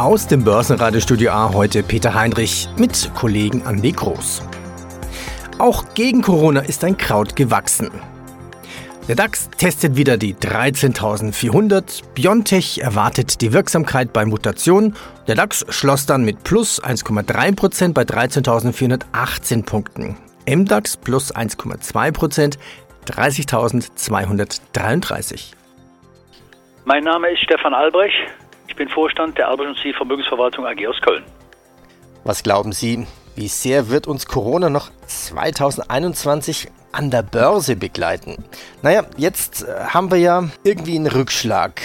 Aus dem Börsenradiostudio A heute Peter Heinrich mit Kollegen Andy Groß. Auch gegen Corona ist ein Kraut gewachsen. Der DAX testet wieder die 13.400. Biontech erwartet die Wirksamkeit bei Mutationen. Der DAX schloss dann mit plus 1,3% bei 13.418 Punkten. MDAX plus 1,2%, 30.233. Mein Name ist Stefan Albrecht. Ich bin Vorstand der Albrecht und Vermögensverwaltung AG aus Köln. Was glauben Sie, wie sehr wird uns Corona noch 2021 an der Börse begleiten? Naja, jetzt äh, haben wir ja irgendwie einen Rückschlag.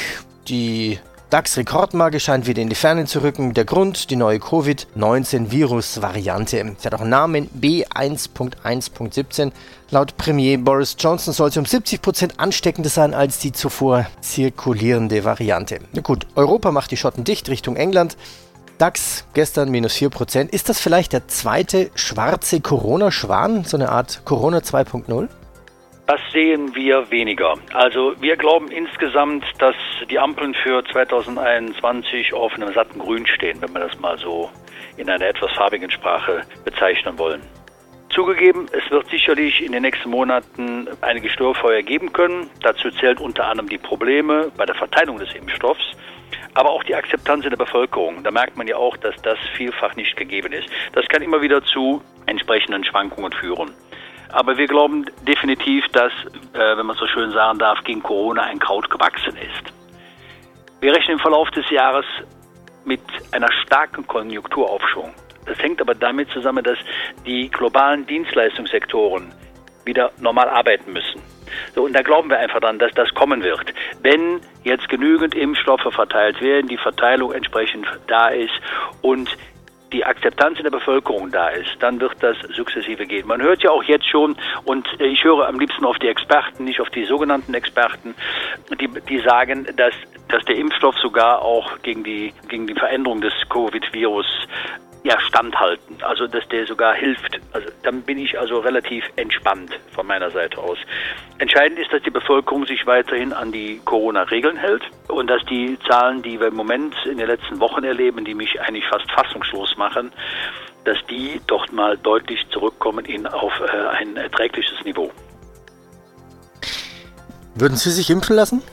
Die DAX-Rekordmarke scheint wieder in die Ferne zu rücken. Der Grund, die neue Covid-19-Virus-Variante. Sie hat auch einen Namen B1.1.17. Laut Premier Boris Johnson soll sie um 70% ansteckender sein als die zuvor zirkulierende Variante. Na gut, Europa macht die Schotten dicht Richtung England. DAX gestern minus 4%. Ist das vielleicht der zweite schwarze Corona-Schwan, so eine Art Corona 2.0? Das sehen wir weniger. Also wir glauben insgesamt, dass die Ampeln für 2021 auf einem satten Grün stehen, wenn wir das mal so in einer etwas farbigen Sprache bezeichnen wollen. Zugegeben, es wird sicherlich in den nächsten Monaten einige Störfeuer geben können. Dazu zählt unter anderem die Probleme bei der Verteilung des Impfstoffs, aber auch die Akzeptanz in der Bevölkerung. Da merkt man ja auch, dass das vielfach nicht gegeben ist. Das kann immer wieder zu entsprechenden Schwankungen führen. Aber wir glauben definitiv, dass, äh, wenn man so schön sagen darf, gegen Corona ein Kraut gewachsen ist. Wir rechnen im Verlauf des Jahres mit einer starken Konjunkturaufschwung. Das hängt aber damit zusammen, dass die globalen Dienstleistungssektoren wieder normal arbeiten müssen. So, und da glauben wir einfach dann, dass das kommen wird. Wenn jetzt genügend Impfstoffe verteilt werden, die Verteilung entsprechend da ist und die Akzeptanz in der Bevölkerung da ist, dann wird das sukzessive gehen. Man hört ja auch jetzt schon, und ich höre am liebsten auf die Experten, nicht auf die sogenannten Experten, die, die sagen, dass, dass der Impfstoff sogar auch gegen die, gegen die Veränderung des Covid-Virus ja, standhalten. Also dass der sogar hilft. Also dann bin ich also relativ entspannt von meiner Seite aus. Entscheidend ist, dass die Bevölkerung sich weiterhin an die Corona-Regeln hält und dass die Zahlen, die wir im Moment in den letzten Wochen erleben, die mich eigentlich fast fassungslos machen, dass die doch mal deutlich zurückkommen in, auf äh, ein erträgliches Niveau. Würden Sie sich impfen lassen?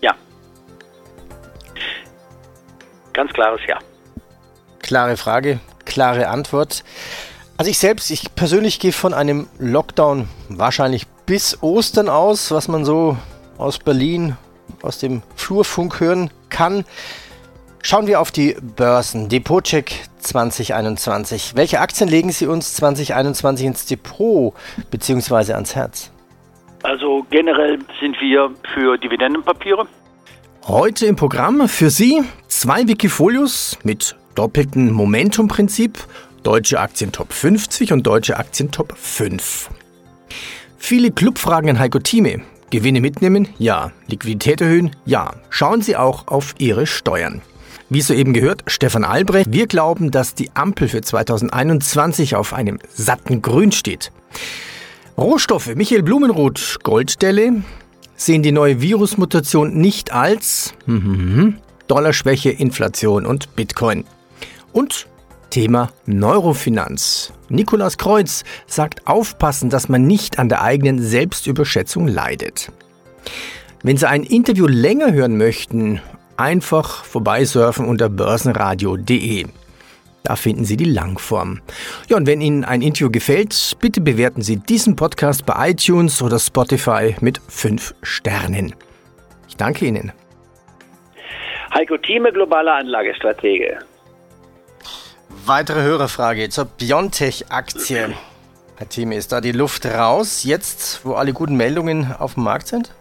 Ja. Ganz klares Ja. Klare Frage, klare Antwort. Also ich selbst, ich persönlich gehe von einem Lockdown wahrscheinlich bis Ostern aus, was man so aus Berlin, aus dem Flurfunk hören kann. Schauen wir auf die Börsen. Depotcheck 2021. Welche Aktien legen Sie uns 2021 ins Depot bzw. ans Herz? Also generell sind wir für Dividendenpapiere. Heute im Programm für Sie zwei Wikifolios mit doppelten Momentum-Prinzip, deutsche Aktien Top 50 und deutsche Aktien Top 5. Viele Clubfragen an Heiko Thieme. Gewinne mitnehmen? Ja. Liquidität erhöhen? Ja. Schauen Sie auch auf Ihre Steuern. Wie soeben gehört, Stefan Albrecht, wir glauben, dass die Ampel für 2021 auf einem satten Grün steht. Rohstoffe, Michael Blumenroth, Golddelle, sehen die neue Virusmutation nicht als hm, hm, hm, Dollarschwäche, Inflation und Bitcoin. Und Thema Neurofinanz. Nikolaus Kreuz sagt aufpassen, dass man nicht an der eigenen Selbstüberschätzung leidet. Wenn Sie ein Interview länger hören möchten, einfach vorbeisurfen unter börsenradio.de. Da finden Sie die Langform. Ja, und wenn Ihnen ein Interview gefällt, bitte bewerten Sie diesen Podcast bei iTunes oder Spotify mit 5 Sternen. Ich danke Ihnen. Heiko Thieme, globaler Anlagestratege. Weitere Hörerfrage zur Biontech-Aktie. Herr Thieme, ist da die Luft raus, jetzt wo alle guten Meldungen auf dem Markt sind?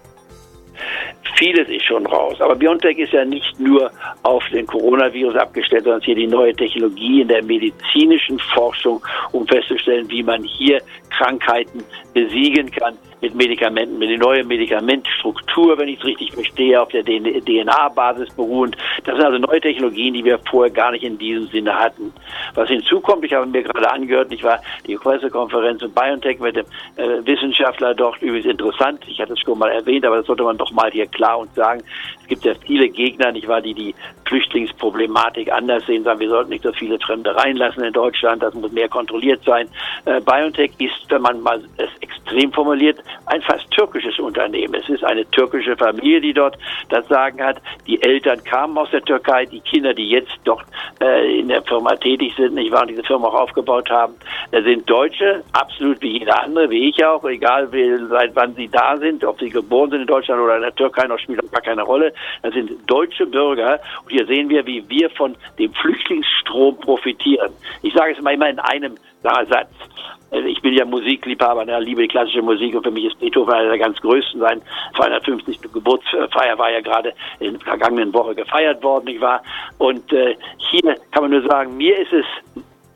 Vieles ist schon raus. Aber BioNTech ist ja nicht nur auf den Coronavirus abgestellt, sondern hier die neue Technologie in der medizinischen Forschung, um festzustellen, wie man hier Krankheiten besiegen kann mit Medikamenten, mit der neuen Medikamentstruktur, wenn ich es richtig verstehe, auf der DNA-Basis beruhend. Das sind also neue Technologien, die wir vorher gar nicht in diesem Sinne hatten. Was hinzukommt, ich habe mir gerade angehört, ich war die Pressekonferenz in BioNTech mit dem äh, Wissenschaftler dort übrigens interessant. Ich hatte es schon mal erwähnt, aber das sollte man doch mal hier klar und sagen. Es gibt ja viele Gegner, nicht wahr, die die Flüchtlingsproblematik anders sehen, sagen, wir sollten nicht so viele Fremde reinlassen in Deutschland, das muss mehr kontrolliert sein. Äh, BioNTech ist, wenn man mal es extrem formuliert, ein fast türkisches Unternehmen. Es ist eine türkische Familie, die dort das Sagen hat. Die Eltern kamen aus der Türkei, die Kinder, die jetzt dort äh, in der Firma tätig sind, nicht wahr, und diese Firma auch aufgebaut haben, sind Deutsche, absolut wie jeder andere, wie ich auch, egal wie, seit wann sie da sind, ob sie geboren sind in Deutschland oder in der Türkei, noch spielt auch gar keine Rolle. Das sind deutsche Bürger. Und hier sehen wir, wie wir von dem Flüchtlingsstrom profitieren. Ich sage es mal immer in einem Satz. Also ich bin ja Musikliebhaber, ne, liebe die klassische Musik und für mich ist Beethoven einer der ganz größten. Sein 250. Geburtsfeier war ja gerade in der vergangenen Woche gefeiert worden, nicht wahr? Und äh, hier kann man nur sagen, mir ist es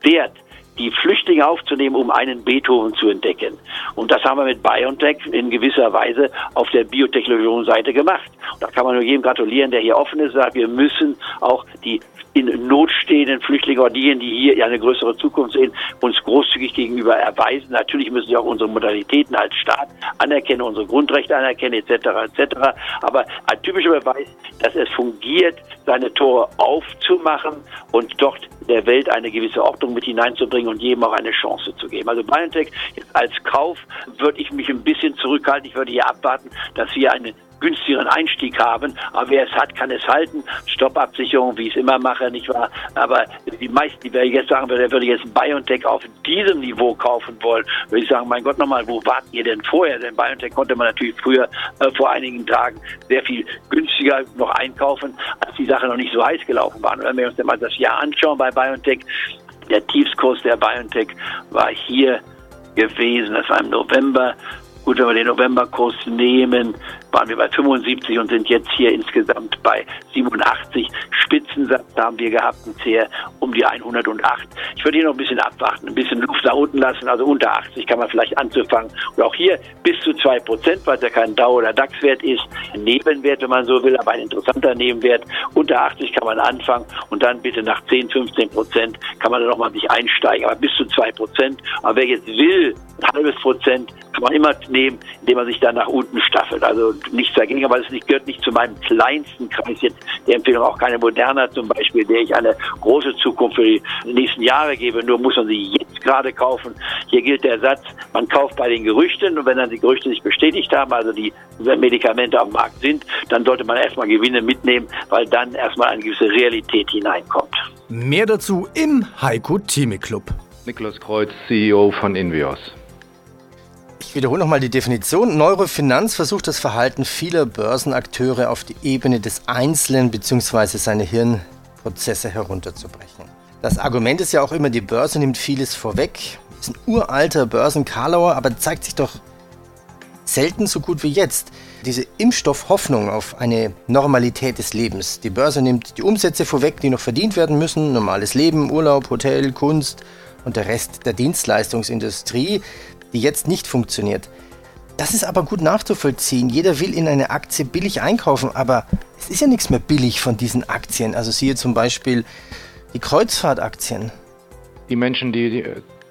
wert, die Flüchtlinge aufzunehmen, um einen Beethoven zu entdecken. Und das haben wir mit BioNTech in gewisser Weise auf der biotechnologischen Seite gemacht. Und da kann man nur jedem gratulieren, der hier offen ist, sagt, wir müssen auch die in Not stehenden Flüchtlinge oder diejenigen, die hier eine größere Zukunft sehen, uns großzügig gegenüber erweisen. Natürlich müssen sie auch unsere Modalitäten als Staat anerkennen, unsere Grundrechte anerkennen, etc. etc. Aber ein typischer Beweis, dass es fungiert, seine Tore aufzumachen und dort der Welt eine gewisse Ordnung mit hineinzubringen und jedem auch eine Chance zu geben. Also BioNTech als Kauf würde ich mich ein bisschen zurückhalten. Ich würde hier abwarten, dass wir eine günstigeren Einstieg haben. Aber wer es hat, kann es halten. Stoppabsicherung, wie ich es immer mache, nicht wahr? Aber die meisten, die wer jetzt sagen würde, der würde jetzt BioNTech auf diesem Niveau kaufen wollen, würde ich sagen, mein Gott nochmal, wo wart ihr denn vorher? Denn BioNTech konnte man natürlich früher äh, vor einigen Tagen sehr viel günstiger noch einkaufen, als die Sache noch nicht so heiß gelaufen war. Und wenn wir uns mal das Jahr anschauen bei BioNTech, der Tiefskurs der BioNTech war hier gewesen. Das war im November Gut, wenn wir den Novemberkurs nehmen, waren wir bei 75 und sind jetzt hier insgesamt bei 87. Spitzensatz haben wir gehabt, bisher um die 108. Ich würde hier noch ein bisschen abwarten, ein bisschen Luft da unten lassen, also unter 80 kann man vielleicht anzufangen. Und auch hier bis zu 2 Prozent, weil es ja kein Dauer- oder DAX-Wert ist. Ein Nebenwert, wenn man so will, aber ein interessanter Nebenwert. Unter 80 kann man anfangen und dann bitte nach 10, 15 Prozent kann man dann nochmal sich einsteigen. Aber bis zu 2 Prozent. Aber wer jetzt will, ein halbes Prozent, kann man immer nehmen, indem man sich dann nach unten staffelt. Also nichts dagegen, aber es gehört nicht zu meinem kleinsten Kreis jetzt der Empfehlung, auch keine Moderna zum Beispiel, der ich eine große Zukunft für die nächsten Jahre gebe. Nur muss man sie jetzt gerade kaufen. Hier gilt der Satz, man kauft bei den Gerüchten und wenn dann die Gerüchte sich bestätigt haben, also die Medikamente am Markt sind, dann sollte man erstmal Gewinne mitnehmen, weil dann erstmal eine gewisse Realität hineinkommt. Mehr dazu im Heiko Theme Club. Niklas Kreuz, CEO von Invios. Ich wiederhole nochmal die Definition. Neurofinanz versucht das Verhalten vieler Börsenakteure auf die Ebene des Einzelnen bzw. seine Hirnprozesse herunterzubrechen. Das Argument ist ja auch immer, die Börse nimmt vieles vorweg. Ist ein uralter Börsenkarlauer, aber zeigt sich doch selten so gut wie jetzt. Diese Impfstoffhoffnung auf eine Normalität des Lebens. Die Börse nimmt die Umsätze vorweg, die noch verdient werden müssen. Normales Leben, Urlaub, Hotel, Kunst und der Rest der Dienstleistungsindustrie die jetzt nicht funktioniert. Das ist aber gut nachzuvollziehen. Jeder will in eine Aktie billig einkaufen, aber es ist ja nichts mehr billig von diesen Aktien. Also siehe zum Beispiel die Kreuzfahrtaktien. Die Menschen, die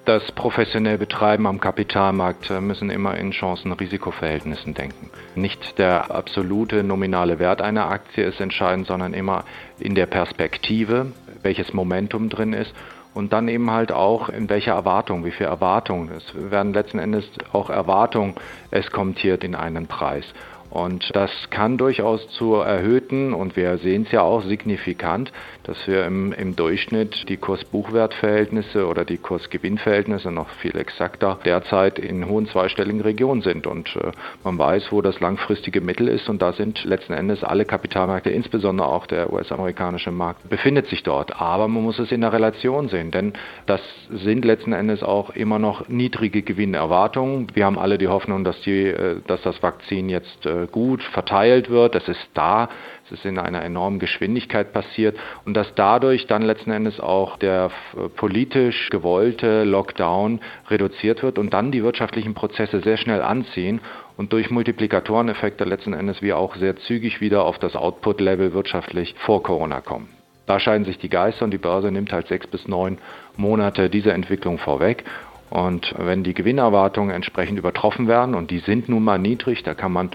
das professionell betreiben am Kapitalmarkt, müssen immer in Chancen-Risikoverhältnissen denken. Nicht der absolute nominale Wert einer Aktie ist entscheidend, sondern immer in der Perspektive, welches Momentum drin ist und dann eben halt auch in welcher Erwartung, wie viel Erwartung. Es werden letzten Endes auch Erwartungen eskontiert in einen Preis. Und das kann durchaus zu erhöhten, und wir sehen es ja auch signifikant, dass wir im, im Durchschnitt die Kurs-Buchwert-Verhältnisse oder die Kurs-Gewinn-Verhältnisse noch viel exakter derzeit in hohen zweistelligen Regionen sind. Und äh, man weiß, wo das langfristige Mittel ist und da sind letzten Endes alle Kapitalmärkte, insbesondere auch der US-amerikanische Markt, befindet sich dort. Aber man muss es in der Relation sehen, denn das sind letzten Endes auch immer noch niedrige Gewinnerwartungen. Wir haben alle die Hoffnung, dass, die, äh, dass das Vakzin jetzt äh, gut verteilt wird. Das ist da. Ist in einer enormen Geschwindigkeit passiert und dass dadurch dann letzten Endes auch der politisch gewollte Lockdown reduziert wird und dann die wirtschaftlichen Prozesse sehr schnell anziehen und durch Multiplikatoreneffekte letzten Endes wir auch sehr zügig wieder auf das Output-Level wirtschaftlich vor Corona kommen. Da scheiden sich die Geister und die Börse nimmt halt sechs bis neun Monate diese Entwicklung vorweg. Und wenn die Gewinnerwartungen entsprechend übertroffen werden, und die sind nun mal niedrig, da kann man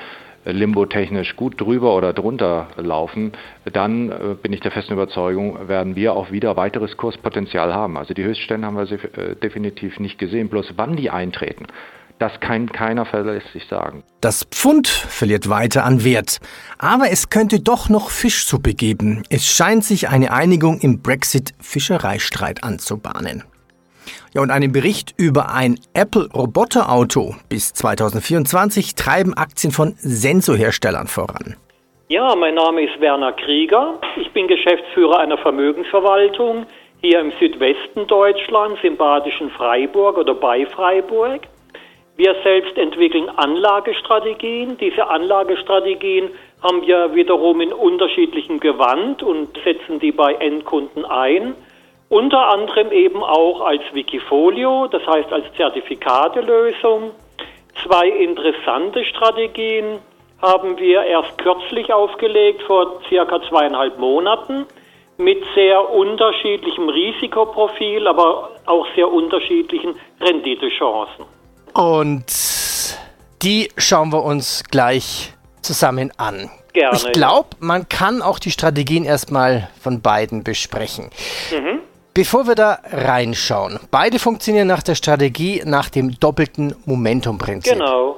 limbotechnisch gut drüber oder drunter laufen, dann äh, bin ich der festen Überzeugung, werden wir auch wieder weiteres Kurspotenzial haben. Also die Höchststände haben wir äh, definitiv nicht gesehen, bloß wann die eintreten. Das kann keiner verlässlich sagen. Das Pfund verliert weiter an Wert. Aber es könnte doch noch Fischsuppe geben. Es scheint sich eine Einigung im Brexit-Fischereistreit anzubahnen. Ja, und einen Bericht über ein Apple-Roboterauto bis 2024 treiben Aktien von Sensorherstellern voran. Ja, mein Name ist Werner Krieger. Ich bin Geschäftsführer einer Vermögensverwaltung hier im Südwesten Deutschlands, im badischen Freiburg oder bei Freiburg. Wir selbst entwickeln Anlagestrategien. Diese Anlagestrategien haben wir wiederum in unterschiedlichem Gewand und setzen die bei Endkunden ein. Unter anderem eben auch als Wikifolio, das heißt als Zertifikatelösung. Zwei interessante Strategien haben wir erst kürzlich aufgelegt, vor circa zweieinhalb Monaten, mit sehr unterschiedlichem Risikoprofil, aber auch sehr unterschiedlichen Renditechancen. Und die schauen wir uns gleich zusammen an. Gerne. Ich glaube, man kann auch die Strategien erstmal von beiden besprechen. Mhm. Bevor wir da reinschauen, beide funktionieren nach der Strategie nach dem doppelten Momentum-Prinzip. Genau.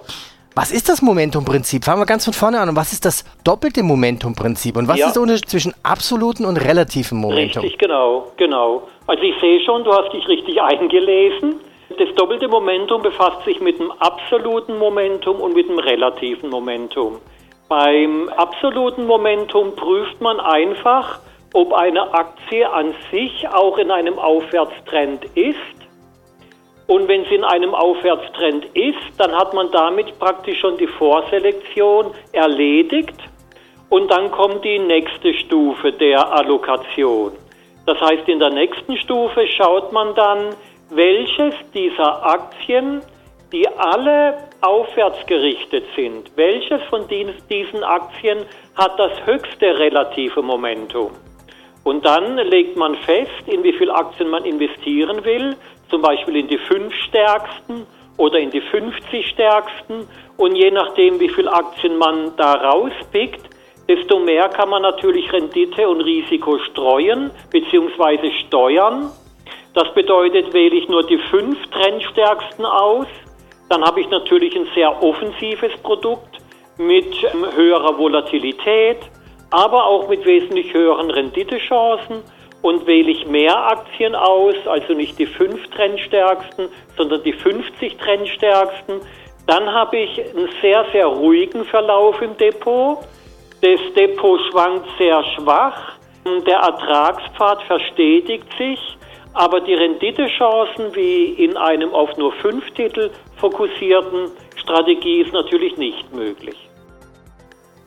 Was ist das Momentum-Prinzip? Fangen wir ganz von vorne an. Und was ist das doppelte Momentum-Prinzip? Und was ja. ist der Unterschied zwischen absoluten und relativen Momentum? Richtig, genau, genau. Also ich sehe schon, du hast dich richtig eingelesen. Das doppelte Momentum befasst sich mit dem absoluten Momentum und mit dem relativen Momentum. Beim absoluten Momentum prüft man einfach, ob eine Aktie an sich auch in einem Aufwärtstrend ist. Und wenn sie in einem Aufwärtstrend ist, dann hat man damit praktisch schon die Vorselektion erledigt. Und dann kommt die nächste Stufe der Allokation. Das heißt, in der nächsten Stufe schaut man dann, welches dieser Aktien, die alle aufwärts gerichtet sind, welches von diesen Aktien hat das höchste relative Momentum? Und dann legt man fest, in wie viele Aktien man investieren will, zum Beispiel in die fünf stärksten oder in die 50 stärksten. Und je nachdem, wie viele Aktien man da rauspickt, desto mehr kann man natürlich Rendite und Risiko streuen bzw. steuern. Das bedeutet, wähle ich nur die fünf trendstärksten aus, dann habe ich natürlich ein sehr offensives Produkt mit ähm, höherer Volatilität, aber auch mit wesentlich höheren Renditechancen. Und wähle ich mehr Aktien aus, also nicht die fünf Trendstärksten, sondern die 50 Trendstärksten, dann habe ich einen sehr, sehr ruhigen Verlauf im Depot. Das Depot schwankt sehr schwach. Der Ertragspfad verstetigt sich, aber die Renditechancen wie in einem auf nur fünf Titel fokussierten Strategie ist natürlich nicht möglich.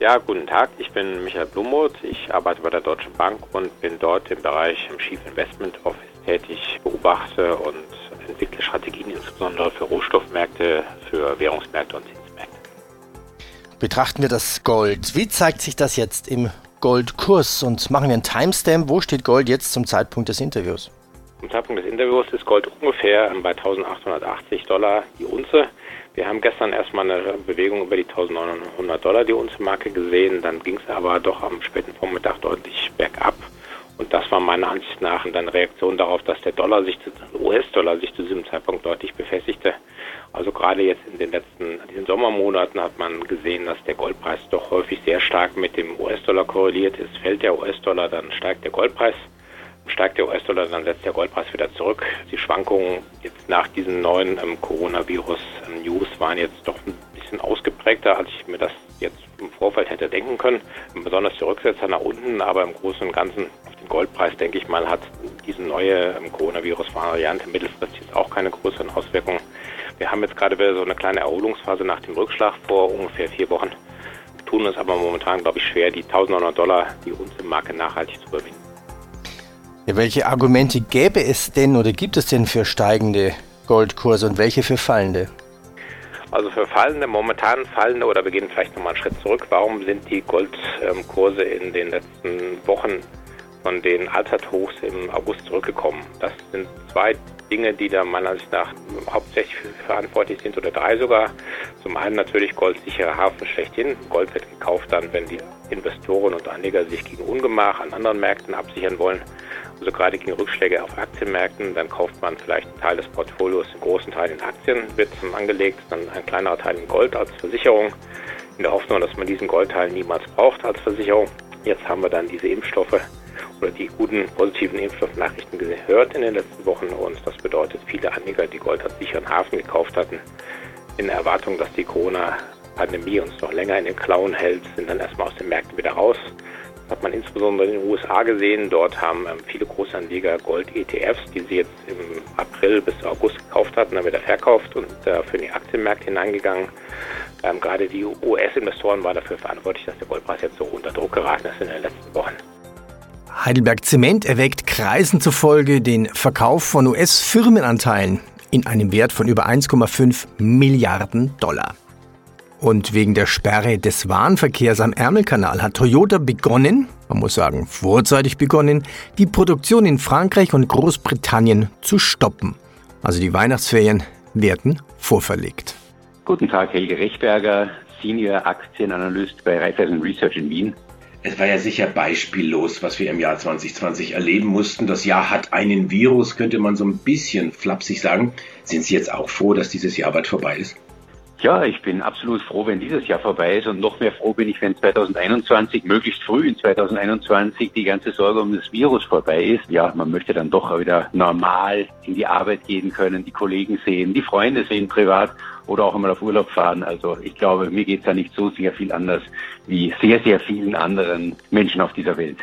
Ja, guten Tag, ich bin Michael Blumoth, ich arbeite bei der Deutschen Bank und bin dort im Bereich im Chief Investment Office tätig, beobachte und entwickle Strategien insbesondere für Rohstoffmärkte, für Währungsmärkte und Zinsmärkte. Betrachten wir das Gold. Wie zeigt sich das jetzt im Goldkurs und machen wir einen Timestamp? Wo steht Gold jetzt zum Zeitpunkt des Interviews? Zum Zeitpunkt des Interviews ist Gold ungefähr bei 1880 Dollar die Unze. Wir haben gestern erstmal eine Bewegung über die 1900 Dollar die uns Marke gesehen, dann ging es aber doch am späten Vormittag deutlich bergab. Und das war meiner Ansicht nach eine Reaktion darauf, dass der Dollar sich, US-Dollar sich zu diesem Zeitpunkt deutlich befestigte Also gerade jetzt in den letzten, diesen Sommermonaten hat man gesehen, dass der Goldpreis doch häufig sehr stark mit dem US-Dollar korreliert ist. Fällt der US-Dollar, dann steigt der Goldpreis. Steigt der US-Dollar, dann setzt der Goldpreis wieder zurück. Die Schwankungen jetzt nach diesen neuen ähm, Coronavirus-News waren jetzt doch ein bisschen ausgeprägter, als ich mir das jetzt im Vorfeld hätte denken können. Besonders die Rücksetzer nach unten, aber im Großen und Ganzen auf den Goldpreis, denke ich mal, hat diese neue ähm, Coronavirus-Variante mittelfristig jetzt auch keine größeren Auswirkungen. Wir haben jetzt gerade wieder so eine kleine Erholungsphase nach dem Rückschlag vor ungefähr vier Wochen, tun es aber momentan, glaube ich, schwer, die 1900 Dollar, die uns im Marke nachhaltig zu überwinden. Ja, welche Argumente gäbe es denn oder gibt es denn für steigende Goldkurse und welche für fallende? Also für fallende, momentan fallende oder gehen vielleicht nochmal einen Schritt zurück. Warum sind die Goldkurse in den letzten Wochen von den Allzeithochs im August zurückgekommen? Das sind zwei Dinge, die da meiner Ansicht nach hauptsächlich verantwortlich sind oder drei sogar. Zum einen natürlich goldsicherer Hafen schlechthin. Gold wird gekauft dann, wenn die Investoren und Anleger sich gegen Ungemach an anderen Märkten absichern wollen also gerade gegen Rückschläge auf Aktienmärkten, dann kauft man vielleicht einen Teil des Portfolios, einen großen Teil in Aktien wird angelegt, dann ein kleinerer Teil in Gold als Versicherung, in der Hoffnung, dass man diesen Goldteil niemals braucht als Versicherung. Jetzt haben wir dann diese Impfstoffe oder die guten positiven Impfstoffnachrichten gehört in den letzten Wochen und das bedeutet, viele Anleger, die Gold als sicheren Hafen gekauft hatten, in Erwartung, dass die Corona-Pandemie uns noch länger in den Klauen hält, sind dann erstmal aus den Märkten wieder raus hat man insbesondere in den USA gesehen. Dort haben ähm, viele Großanleger Gold-ETFs, die sie jetzt im April bis August gekauft hatten, dann wieder verkauft und äh, für die Aktienmärkte hineingegangen. Ähm, gerade die US-Investoren waren dafür verantwortlich, dass der Goldpreis jetzt so unter Druck geraten ist in den letzten Wochen. Heidelberg Zement erweckt Kreisen zufolge den Verkauf von US-Firmenanteilen in einem Wert von über 1,5 Milliarden Dollar. Und wegen der Sperre des Warenverkehrs am Ärmelkanal hat Toyota begonnen, man muss sagen vorzeitig begonnen, die Produktion in Frankreich und Großbritannien zu stoppen. Also die Weihnachtsferien werden vorverlegt. Guten Tag, Helge Rechberger, Senior Aktienanalyst bei Raiffeisen Research in Wien. Es war ja sicher beispiellos, was wir im Jahr 2020 erleben mussten. Das Jahr hat einen Virus, könnte man so ein bisschen flapsig sagen. Sind Sie jetzt auch froh, dass dieses Jahr bald vorbei ist? Ja, ich bin absolut froh, wenn dieses Jahr vorbei ist und noch mehr froh bin ich, wenn 2021, möglichst früh in 2021, die ganze Sorge um das Virus vorbei ist. Ja, man möchte dann doch wieder normal in die Arbeit gehen können, die Kollegen sehen, die Freunde sehen privat oder auch einmal auf Urlaub fahren. Also ich glaube, mir geht's da nicht so sehr viel anders wie sehr, sehr vielen anderen Menschen auf dieser Welt.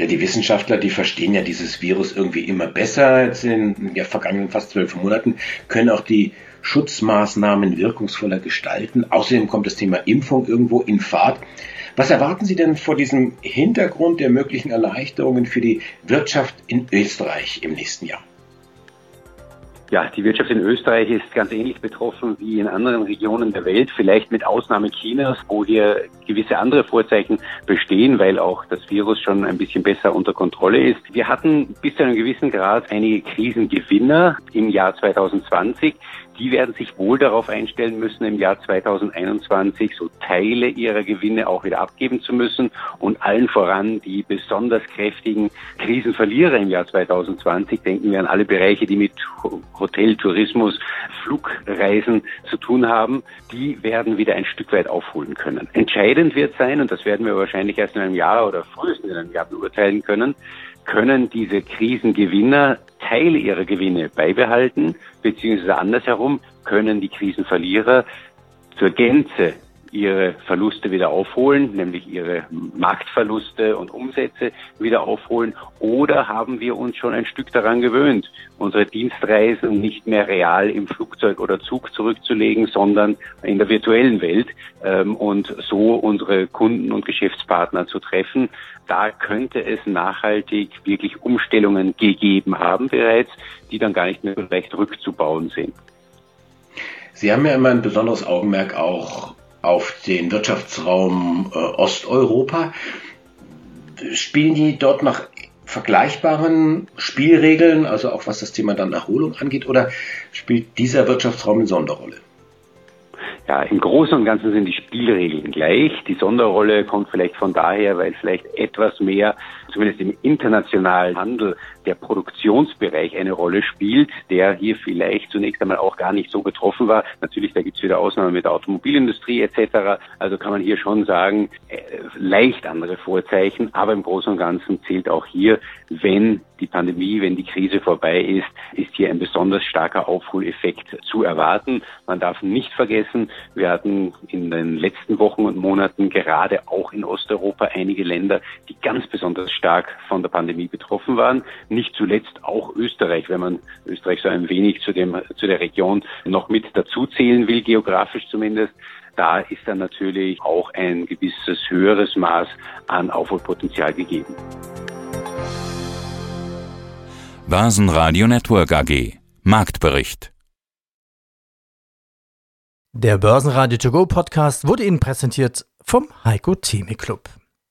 Ja, die Wissenschaftler, die verstehen ja dieses Virus irgendwie immer besser. Jetzt in den ja, vergangenen fast zwölf Monaten können auch die Schutzmaßnahmen wirkungsvoller gestalten. Außerdem kommt das Thema Impfung irgendwo in Fahrt. Was erwarten Sie denn vor diesem Hintergrund der möglichen Erleichterungen für die Wirtschaft in Österreich im nächsten Jahr? Ja, die Wirtschaft in Österreich ist ganz ähnlich betroffen wie in anderen Regionen der Welt, vielleicht mit Ausnahme Chinas, wo hier gewisse andere Vorzeichen bestehen, weil auch das Virus schon ein bisschen besser unter Kontrolle ist. Wir hatten bis zu einem gewissen Grad einige Krisengewinner im Jahr 2020 die werden sich wohl darauf einstellen müssen, im Jahr 2021 so Teile ihrer Gewinne auch wieder abgeben zu müssen und allen voran die besonders kräftigen Krisenverlierer im Jahr 2020, denken wir an alle Bereiche, die mit Hotel, Tourismus, Flugreisen zu tun haben, die werden wieder ein Stück weit aufholen können. Entscheidend wird sein, und das werden wir wahrscheinlich erst in einem Jahr oder frühestens in einem Jahr beurteilen können, können diese Krisengewinner Teile ihrer Gewinne beibehalten, beziehungsweise andersherum können die Krisenverlierer zur Gänze ihre Verluste wieder aufholen, nämlich ihre Marktverluste und Umsätze wieder aufholen? Oder haben wir uns schon ein Stück daran gewöhnt, unsere Dienstreisen nicht mehr real im Flugzeug oder Zug zurückzulegen, sondern in der virtuellen Welt ähm, und so unsere Kunden und Geschäftspartner zu treffen? Da könnte es nachhaltig wirklich Umstellungen gegeben haben bereits, die dann gar nicht mehr leicht rückzubauen sind. Sie haben ja immer ein besonderes Augenmerk auch auf den Wirtschaftsraum äh, Osteuropa. Spielen die dort nach vergleichbaren Spielregeln, also auch was das Thema dann Erholung angeht, oder spielt dieser Wirtschaftsraum eine Sonderrolle? Ja, im Großen und Ganzen sind die Spielregeln gleich. Die Sonderrolle kommt vielleicht von daher, weil vielleicht etwas mehr, zumindest im internationalen Handel, der Produktionsbereich eine Rolle spielt, der hier vielleicht zunächst einmal auch gar nicht so betroffen war. Natürlich, da gibt es wieder Ausnahmen mit der Automobilindustrie etc. Also kann man hier schon sagen, äh, leicht andere Vorzeichen, aber im Großen und Ganzen zählt auch hier, wenn die Pandemie, wenn die Krise vorbei ist, ist hier ein besonders starker Aufholeffekt zu erwarten. Man darf nicht vergessen, wir hatten in den letzten Wochen und Monaten gerade auch in Osteuropa einige Länder, die ganz besonders stark von der Pandemie betroffen waren. Nicht zuletzt auch Österreich, wenn man Österreich so ein wenig zu dem, zu der Region noch mit dazu zählen will, geografisch zumindest da ist dann natürlich auch ein gewisses höheres Maß an Aufholpotenzial gegeben. Börsenradio Network AG Marktbericht Der Börsenradio To Go Podcast wurde Ihnen präsentiert vom Heiko Theme Club.